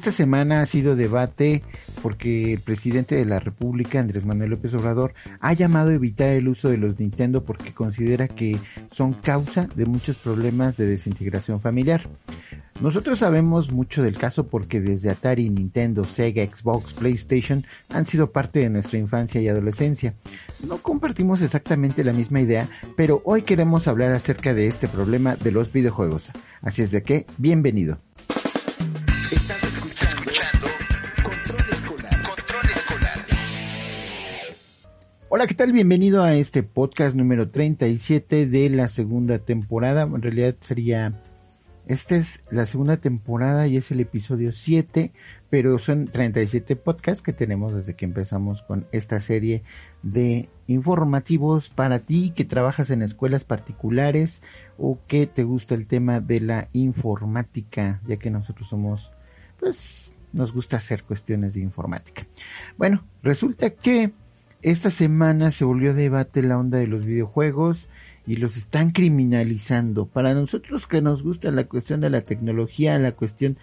Esta semana ha sido debate porque el presidente de la República, Andrés Manuel López Obrador, ha llamado a evitar el uso de los Nintendo porque considera que son causa de muchos problemas de desintegración familiar. Nosotros sabemos mucho del caso porque desde Atari, Nintendo, Sega, Xbox, PlayStation han sido parte de nuestra infancia y adolescencia. No compartimos exactamente la misma idea, pero hoy queremos hablar acerca de este problema de los videojuegos. Así es de que, bienvenido. Hola, ¿qué tal? Bienvenido a este podcast número 37 de la segunda temporada. En realidad sería, esta es la segunda temporada y es el episodio 7, pero son 37 podcasts que tenemos desde que empezamos con esta serie de informativos para ti que trabajas en escuelas particulares o que te gusta el tema de la informática, ya que nosotros somos, pues, nos gusta hacer cuestiones de informática. Bueno, resulta que esta semana se volvió debate la onda de los videojuegos y los están criminalizando. Para nosotros que nos gusta la cuestión de la tecnología, la cuestión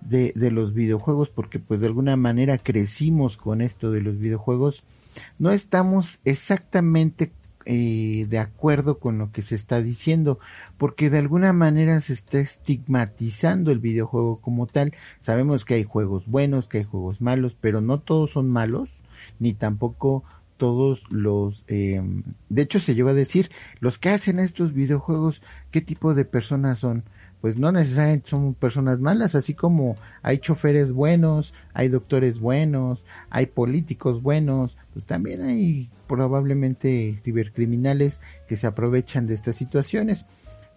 de, de los videojuegos, porque pues de alguna manera crecimos con esto de los videojuegos, no estamos exactamente eh, de acuerdo con lo que se está diciendo, porque de alguna manera se está estigmatizando el videojuego como tal. Sabemos que hay juegos buenos, que hay juegos malos, pero no todos son malos, ni tampoco todos los, eh, de hecho se lleva a decir, los que hacen estos videojuegos, ¿qué tipo de personas son? Pues no necesariamente son personas malas, así como hay choferes buenos, hay doctores buenos, hay políticos buenos, pues también hay probablemente cibercriminales que se aprovechan de estas situaciones.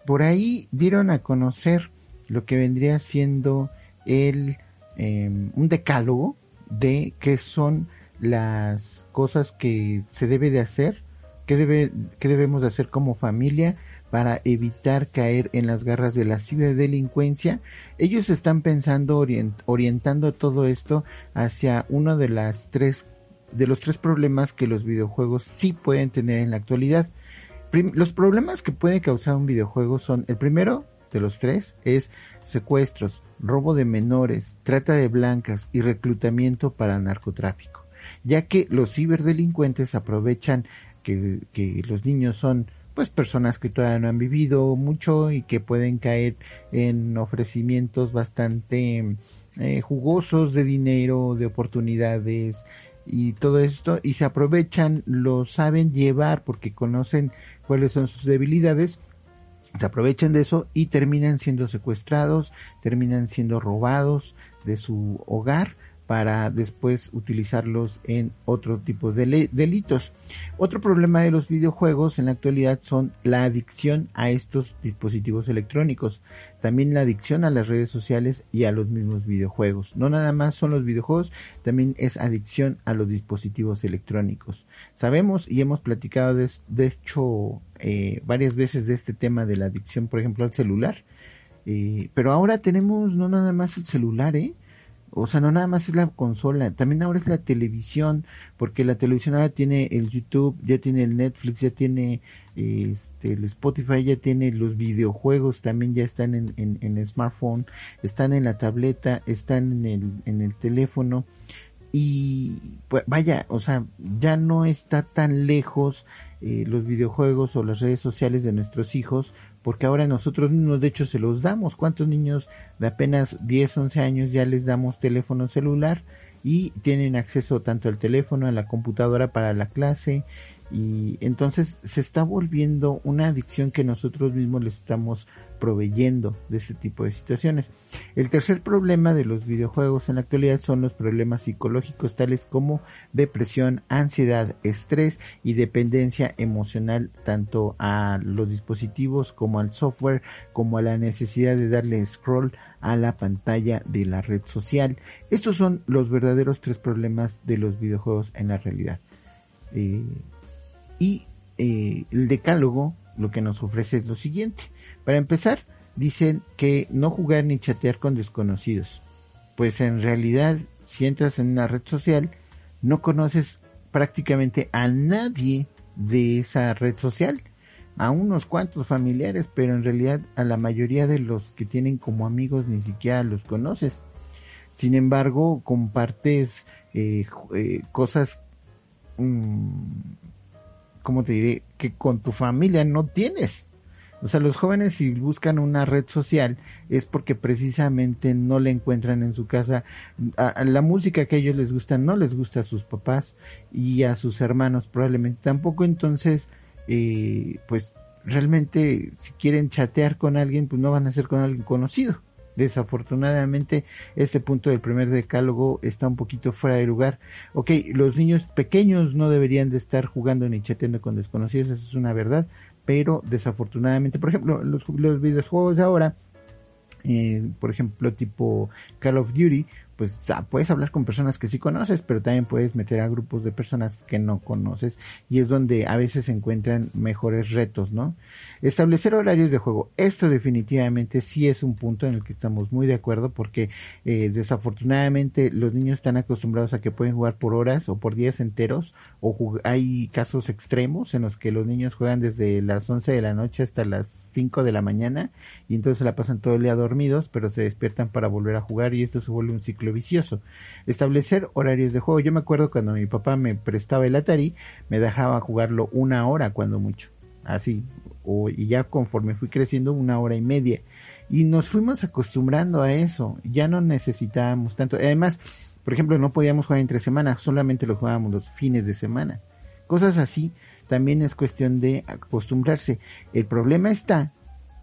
Por ahí dieron a conocer lo que vendría siendo el eh, un decálogo de qué son las cosas que se debe de hacer, que debe, que debemos de hacer como familia para evitar caer en las garras de la ciberdelincuencia. Ellos están pensando orientando todo esto hacia uno de las tres de los tres problemas que los videojuegos sí pueden tener en la actualidad. los problemas que puede causar un videojuego son el primero de los tres es secuestros, robo de menores, trata de blancas y reclutamiento para narcotráfico ya que los ciberdelincuentes aprovechan que, los niños son pues personas que todavía no han vivido mucho y que pueden caer en ofrecimientos bastante eh, jugosos de dinero, de oportunidades y todo esto y se aprovechan, lo saben llevar porque conocen cuáles son sus debilidades, se aprovechan de eso y terminan siendo secuestrados, terminan siendo robados de su hogar para después utilizarlos en otro tipo de delitos. Otro problema de los videojuegos en la actualidad son la adicción a estos dispositivos electrónicos, también la adicción a las redes sociales y a los mismos videojuegos. No nada más son los videojuegos, también es adicción a los dispositivos electrónicos. Sabemos y hemos platicado de, hecho eh, varias veces de este tema de la adicción, por ejemplo, al celular. Eh, pero ahora tenemos no nada más el celular, ¿eh? O sea, no nada más es la consola, también ahora es la televisión, porque la televisión ahora tiene el YouTube, ya tiene el Netflix, ya tiene este, el Spotify, ya tiene los videojuegos, también ya están en, en, el smartphone, están en la tableta, están en el, en el teléfono. Y pues vaya, o sea, ya no está tan lejos eh, los videojuegos o las redes sociales de nuestros hijos porque ahora nosotros mismos de hecho se los damos. ¿Cuántos niños de apenas 10, 11 años ya les damos teléfono celular y tienen acceso tanto al teléfono, a la computadora para la clase y entonces se está volviendo una adicción que nosotros mismos le estamos proveyendo de este tipo de situaciones. El tercer problema de los videojuegos en la actualidad son los problemas psicológicos tales como depresión, ansiedad, estrés y dependencia emocional tanto a los dispositivos como al software como a la necesidad de darle scroll a la pantalla de la red social. Estos son los verdaderos tres problemas de los videojuegos en la realidad. Eh, y eh, el decálogo lo que nos ofrece es lo siguiente. Para empezar, dicen que no jugar ni chatear con desconocidos. Pues en realidad, si entras en una red social, no conoces prácticamente a nadie de esa red social. A unos cuantos familiares, pero en realidad a la mayoría de los que tienen como amigos ni siquiera los conoces. Sin embargo, compartes eh, eh, cosas, mm, ¿cómo te diré? Que con tu familia no tienes. O sea, los jóvenes si buscan una red social es porque precisamente no le encuentran en su casa a, la música que a ellos les gusta, no les gusta a sus papás y a sus hermanos probablemente tampoco. Entonces, eh, pues realmente si quieren chatear con alguien, pues no van a ser con alguien conocido. Desafortunadamente, este punto del primer decálogo está un poquito fuera de lugar. Ok, los niños pequeños no deberían de estar jugando ni chateando con desconocidos, eso es una verdad, pero desafortunadamente, por ejemplo, los, los videojuegos de ahora, eh, por ejemplo, tipo Call of Duty, pues puedes hablar con personas que sí conoces, pero también puedes meter a grupos de personas que no conoces y es donde a veces se encuentran mejores retos, ¿no? Establecer horarios de juego. Esto definitivamente sí es un punto en el que estamos muy de acuerdo porque eh, desafortunadamente los niños están acostumbrados a que pueden jugar por horas o por días enteros o hay casos extremos en los que los niños juegan desde las 11 de la noche hasta las 5 de la mañana y entonces se la pasan todo el día dormidos pero se despiertan para volver a jugar y esto se vuelve un ciclo vicioso. Establecer horarios de juego. Yo me acuerdo cuando mi papá me prestaba el Atari, me dejaba jugarlo una hora cuando mucho. Así. Y ya conforme fui creciendo, una hora y media. Y nos fuimos acostumbrando a eso. Ya no necesitábamos tanto. Además, por ejemplo, no podíamos jugar entre semanas, solamente lo jugábamos los fines de semana. Cosas así también es cuestión de acostumbrarse. El problema está,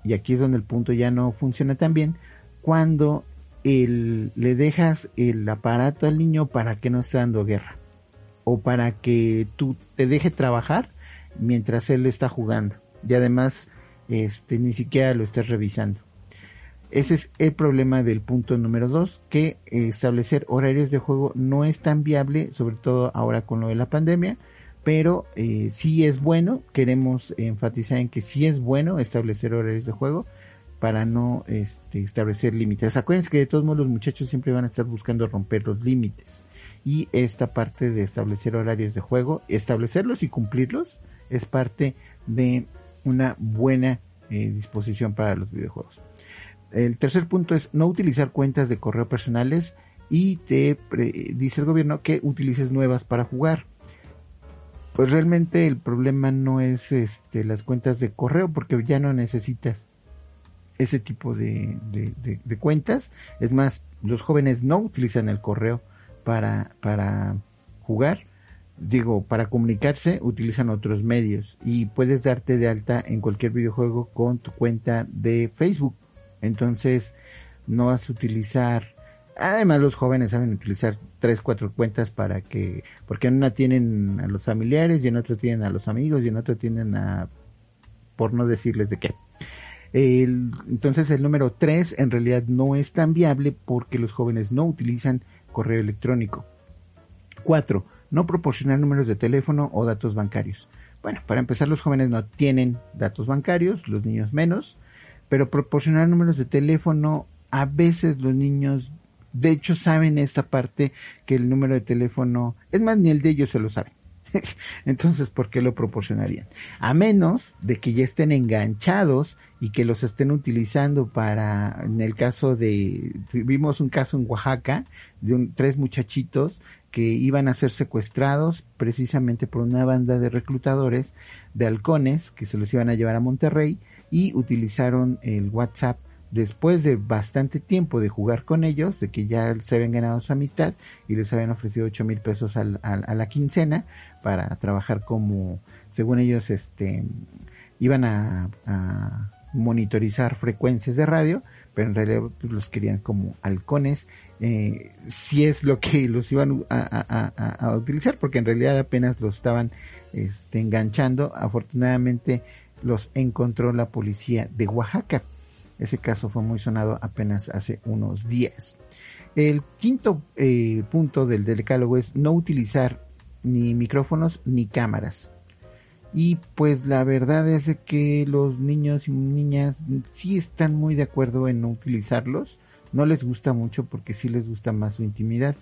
y aquí es donde el punto ya no funciona tan bien, cuando le dejas el aparato al niño para que no esté dando guerra. O para que tú te deje trabajar mientras él está jugando. Y además este ni siquiera lo estés revisando. Ese es el problema del punto número dos, que establecer horarios de juego no es tan viable, sobre todo ahora con lo de la pandemia, pero eh, sí es bueno, queremos enfatizar en que sí es bueno establecer horarios de juego, para no este, establecer límites. Acuérdense que de todos modos los muchachos siempre van a estar buscando romper los límites. Y esta parte de establecer horarios de juego, establecerlos y cumplirlos, es parte de una buena eh, disposición para los videojuegos. El tercer punto es no utilizar cuentas de correo personales y te dice el gobierno que utilices nuevas para jugar. Pues realmente el problema no es este, las cuentas de correo porque ya no necesitas ese tipo de, de, cuentas. Es más, los jóvenes no utilizan el correo para, para jugar. Digo, para comunicarse utilizan otros medios y puedes darte de alta en cualquier videojuego con tu cuenta de Facebook. Entonces, no vas a utilizar Además, los jóvenes saben utilizar tres, cuatro cuentas para que, porque en una tienen a los familiares y en otra tienen a los amigos y en otra tienen a, por no decirles de qué entonces el número 3 en realidad no es tan viable porque los jóvenes no utilizan correo electrónico. 4. No proporcionar números de teléfono o datos bancarios. Bueno, para empezar los jóvenes no tienen datos bancarios, los niños menos, pero proporcionar números de teléfono a veces los niños de hecho saben esta parte que el número de teléfono, es más, ni el de ellos se lo saben. Entonces, ¿por qué lo proporcionarían? A menos de que ya estén enganchados y que los estén utilizando para, en el caso de, vimos un caso en Oaxaca de tres muchachitos que iban a ser secuestrados precisamente por una banda de reclutadores de halcones que se los iban a llevar a Monterrey y utilizaron el WhatsApp después de bastante tiempo de jugar con ellos, de que ya se habían ganado su amistad y les habían ofrecido ocho mil pesos a la quincena para trabajar como, según ellos, este, iban a, monitorizar frecuencias de radio, pero en realidad pues, los querían como halcones, eh, si es lo que los iban a, utilizar, porque en realidad apenas los estaban este, enganchando. Afortunadamente los encontró la policía de Oaxaca. Ese caso fue muy sonado apenas hace unos días. El quinto eh, punto del decálogo es no utilizar ni micrófonos ni cámaras. Y pues la verdad es que los niños y niñas sí están muy de acuerdo en no utilizarlos. No les gusta mucho porque sí les gusta más su intimidad.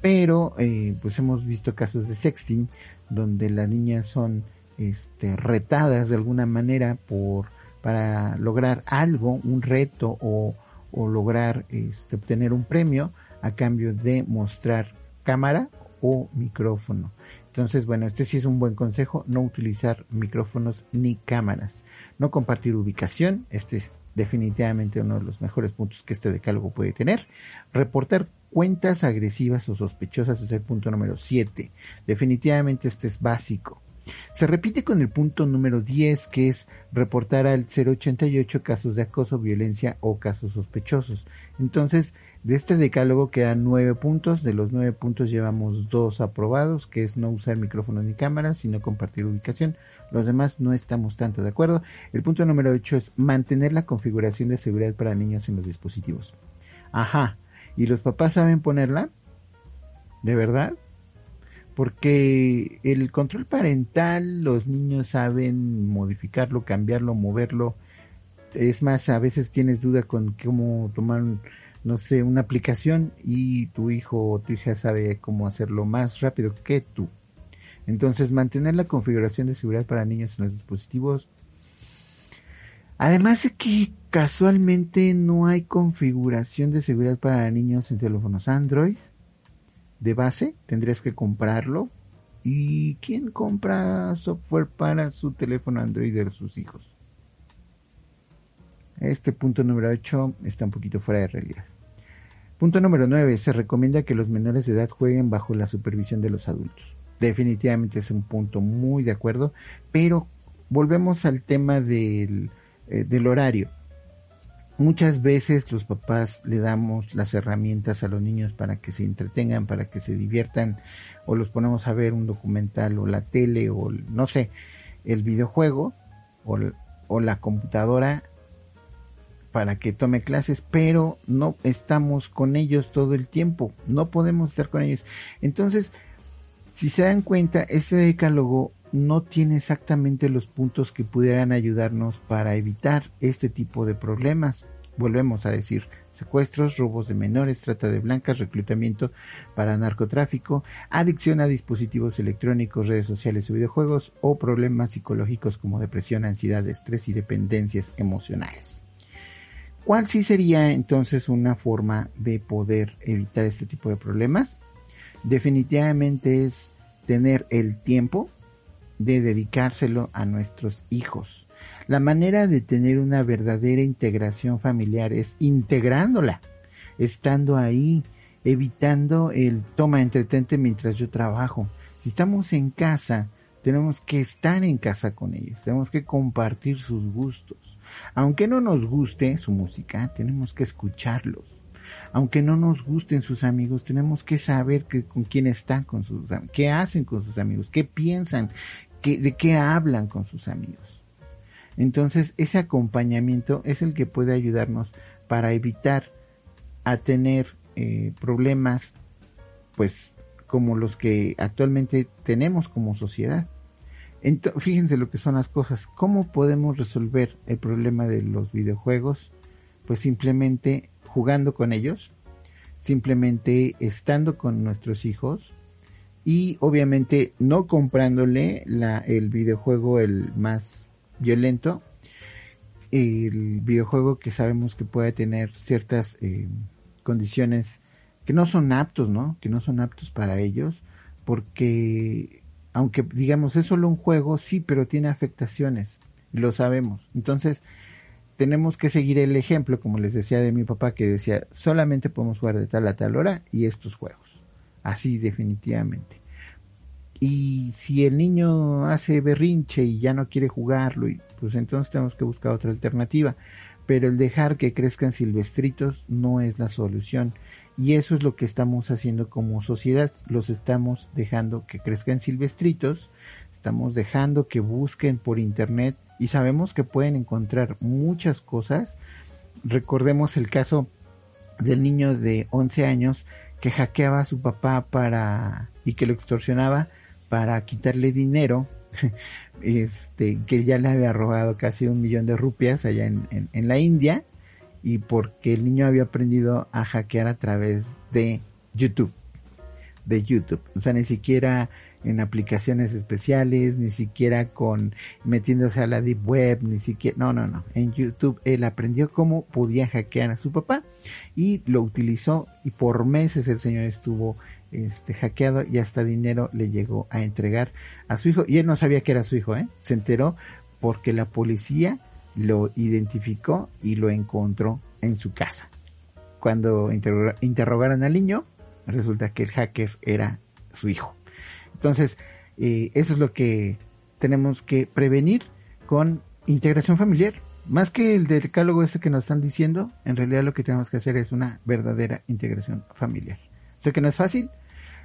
Pero eh, pues hemos visto casos de sexting donde las niñas son este, retadas de alguna manera por para lograr algo, un reto o, lograr este, obtener un premio a cambio de mostrar cámara o micrófono. Entonces, bueno, este sí es un buen consejo, no utilizar micrófonos ni cámaras, no compartir ubicación, este es definitivamente uno de los mejores puntos que este decálogo puede tener, reportar cuentas agresivas o sospechosas es el punto número 7, definitivamente este es básico. Se repite con el punto número 10, que es reportar al 088 casos de acoso, violencia o casos sospechosos. Entonces, de este decálogo quedan nueve puntos. De los nueve puntos llevamos dos aprobados, que es no usar micrófonos ni cámaras, sino compartir ubicación. Los demás no estamos tanto de acuerdo. El punto número 8 es mantener la configuración de seguridad para niños en los dispositivos. Ajá. ¿Y los papás saben ponerla? ¿De verdad? Porque el control parental los niños saben modificarlo, cambiarlo, moverlo. Es más, a veces tienes duda con cómo tomar, no sé, una aplicación y tu hijo o tu hija sabe cómo hacerlo más rápido que tú. Entonces, mantener la configuración de seguridad para niños en los dispositivos. Además de que casualmente no hay configuración de seguridad para niños en teléfonos Android de base, tendrías que comprarlo. ¿Y quién compra software para su teléfono Android de sus hijos? Este punto número 8 está un poquito fuera de realidad. Punto número 9. Se recomienda que los menores de edad jueguen bajo la supervisión de los adultos. Definitivamente es un punto muy de acuerdo, pero volvemos al tema del, eh, del horario muchas veces los papás le damos las herramientas a los niños para que se entretengan, para que se diviertan, o los ponemos a ver un documental o la tele o no sé, el videojuego o, la computadora para que tome clases, pero no estamos con ellos todo el tiempo, no podemos estar con ellos. Entonces, si se dan cuenta, este decálogo no tiene exactamente los puntos que pudieran ayudarnos para evitar este tipo de problemas. Volvemos a decir, secuestros, robos de menores, trata de blancas, reclutamiento para narcotráfico, adicción a dispositivos electrónicos, redes sociales o videojuegos o problemas psicológicos como depresión, ansiedad, estrés y dependencias emocionales. ¿Cuál sí sería entonces una forma de poder evitar este tipo de problemas? Definitivamente es tener el tiempo de dedicárselo a nuestros hijos. La manera de tener una verdadera integración familiar es integrándola, estando ahí, evitando el toma entretente mientras yo trabajo. Si estamos en casa, tenemos que estar en casa con ellos, tenemos que compartir sus gustos. Aunque no nos guste su música, tenemos que escucharlos. Aunque no nos gusten sus amigos, tenemos que saber que, con quién están, con sus, qué hacen con sus amigos, qué piensan, de qué hablan con sus amigos. Entonces, ese acompañamiento es el que puede ayudarnos para evitar tener eh, problemas, pues, como los que actualmente tenemos como sociedad. fíjense lo que son las cosas. ¿Cómo podemos resolver el problema de los videojuegos? Pues simplemente jugando con ellos, simplemente estando con nuestros hijos, y obviamente no comprándole la, el videojuego el más violento, el videojuego que sabemos que puede tener ciertas eh, condiciones que no son aptos, ¿no? Que no son aptos para ellos, porque aunque digamos es solo un juego, sí, pero tiene afectaciones, lo sabemos. Entonces, tenemos que seguir el ejemplo, como les decía de mi papá, que decía, solamente podemos jugar de tal a tal hora y estos juegos. Así definitivamente. Y si el niño hace berrinche y ya no quiere jugarlo, pues entonces tenemos que buscar otra alternativa. Pero el dejar que crezcan silvestritos no es la solución. Y eso es lo que estamos haciendo como sociedad. Los estamos dejando que crezcan silvestritos. Estamos dejando que busquen por internet. Y sabemos que pueden encontrar muchas cosas. Recordemos el caso del niño de 11 años que hackeaba a su papá para y que lo extorsionaba para quitarle dinero este que ya le había robado casi un millón de rupias allá en, en, la India y porque el niño había aprendido a hackear a través de YouTube de YouTube. O sea ni siquiera en aplicaciones especiales, ni siquiera con metiéndose a la deep web, ni siquiera, no, no, no. En YouTube él aprendió cómo podía hackear a su papá y lo utilizó y por meses el señor estuvo este hackeado y hasta dinero le llegó a entregar a su hijo y él no sabía que era su hijo, ¿eh? Se enteró porque la policía lo identificó y lo encontró en su casa. Cuando interrogaron al niño, resulta que el hacker era su hijo. Entonces, eh, eso es lo que tenemos que prevenir con integración familiar. Más que el decálogo este que nos están diciendo, en realidad lo que tenemos que hacer es una verdadera integración familiar. Sé que no es fácil,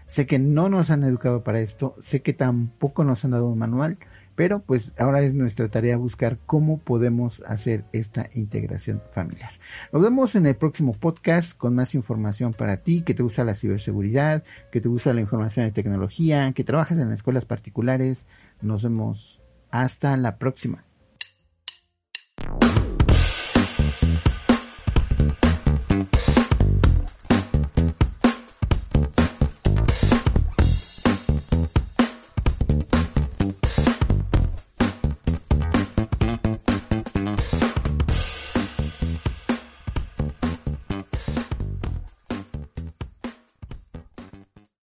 sé que no nos han educado para esto, sé que tampoco nos han dado un manual, pero pues ahora es nuestra tarea buscar cómo podemos hacer esta integración familiar. Nos vemos en el próximo podcast con más información para ti, que te gusta la ciberseguridad, que te gusta la información de tecnología, que trabajas en escuelas particulares. Nos vemos hasta la próxima.